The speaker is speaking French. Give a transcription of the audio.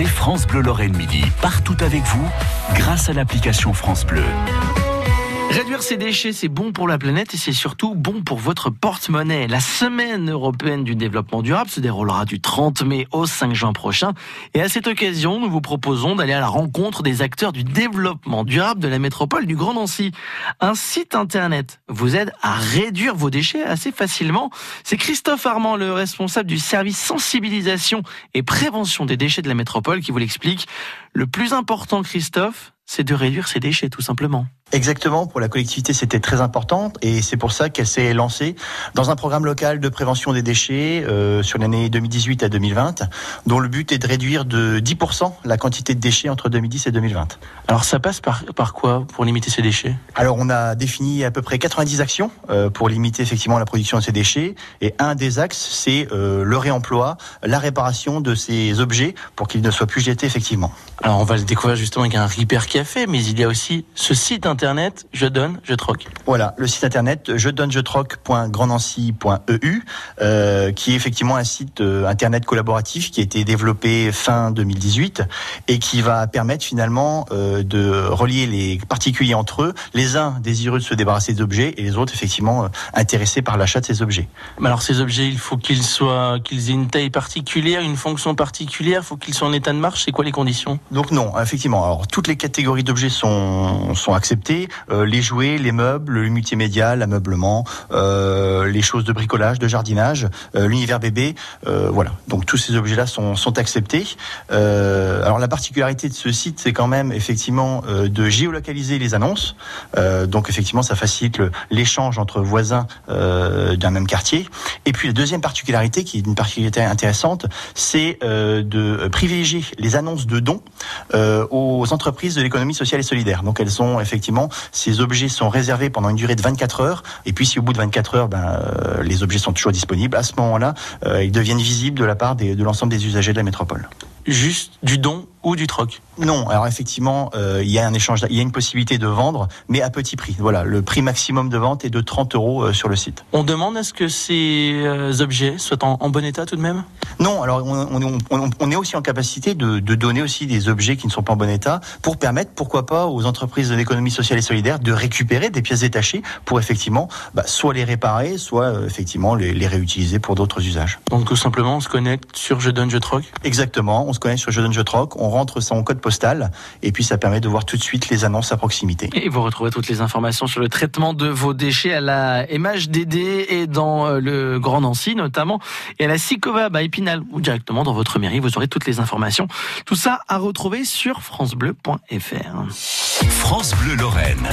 France Bleu Lorraine Midi partout avec vous grâce à l'application France Bleu. Réduire ses déchets, c'est bon pour la planète et c'est surtout bon pour votre porte-monnaie. La semaine européenne du développement durable se déroulera du 30 mai au 5 juin prochain. Et à cette occasion, nous vous proposons d'aller à la rencontre des acteurs du développement durable de la métropole du Grand Nancy. Un site internet vous aide à réduire vos déchets assez facilement. C'est Christophe Armand, le responsable du service sensibilisation et prévention des déchets de la métropole qui vous l'explique. Le plus important, Christophe, c'est de réduire ses déchets tout simplement. Exactement, pour la collectivité, c'était très important et c'est pour ça qu'elle s'est lancée dans un programme local de prévention des déchets euh, sur l'année 2018 à 2020, dont le but est de réduire de 10% la quantité de déchets entre 2010 et 2020. Alors ça passe par, par quoi pour limiter ces déchets? Alors on a défini à peu près 90 actions euh, pour limiter effectivement la production de ces déchets et un des axes, c'est euh, le réemploi, la réparation de ces objets pour qu'ils ne soient plus jetés effectivement. Alors on va le découvrir justement avec un Repair Café, mais il y a aussi ce site internet internet je donne, je troque. Voilà, le site internet je donne, je troque.grandnancy.eu, euh, qui est effectivement un site euh, internet collaboratif qui a été développé fin 2018 et qui va permettre finalement euh, de relier les particuliers entre eux, les uns désireux de se débarrasser des objets et les autres effectivement euh, intéressés par l'achat de ces objets. Mais alors ces objets, il faut qu'ils soient, qu'ils aient une taille particulière, une fonction particulière, il faut qu'ils soient en état de marche. C'est quoi les conditions? Donc non, effectivement. Alors toutes les catégories d'objets sont sont acceptées euh, les jouets, les meubles, le multimédia, l'ameublement, euh, les choses de bricolage, de jardinage, euh, l'univers bébé, voilà. Donc tous ces objets-là sont, sont acceptés. Alors la particularité de ce site, c'est quand même effectivement de géolocaliser les annonces. donc effectivement, ça facilite l'échange entre voisins d'un même quartier. Et puis la deuxième particularité, qui est une particularité intéressante, c'est de privilégier les annonces de dons aux entreprises de l'économie sociale et solidaire. Donc elles sont effectivement ces objets sont réservés pendant une durée de 24 heures. Et puis, si au bout de 24 heures, ben, euh, les objets sont toujours disponibles, à ce moment-là, euh, ils deviennent visibles de la part de l'ensemble des usagers de la métropole. Juste du don ou du troc Non, alors effectivement, euh, il y a un échange, il y a une possibilité de vendre, mais à petit prix. Voilà, le prix maximum de vente est de 30 euros euh, sur le site. On demande à ce que ces euh, objets soient en, bon état tout de même? Non, alors on, est aussi en capacité de, donner aussi des objets qui ne sont pas en bon état pour permettre, pourquoi pas, aux entreprises de l'économie sociale et solidaire de récupérer des pièces détachées pour effectivement bah, soit les réparer, soit effectivement les, les réutiliser pour d'autres usages. Donc tout simplement, on se connecte sur Je donne, je troc? Exactement, on se connecte sur Je donne, je troc, on rentre son code postal et puis ça permet de voir tout de suite les annonces à proximité. Et vous retrouvez toutes les informations sur le traitement de vos déchets à la MHDD et dans euh, le Grand Nancy notamment et à la Sicova à Épinal ou directement dans votre mairie. Vous aurez toutes les informations. Tout ça à retrouver sur francebleu.fr. France Bleu Lorraine.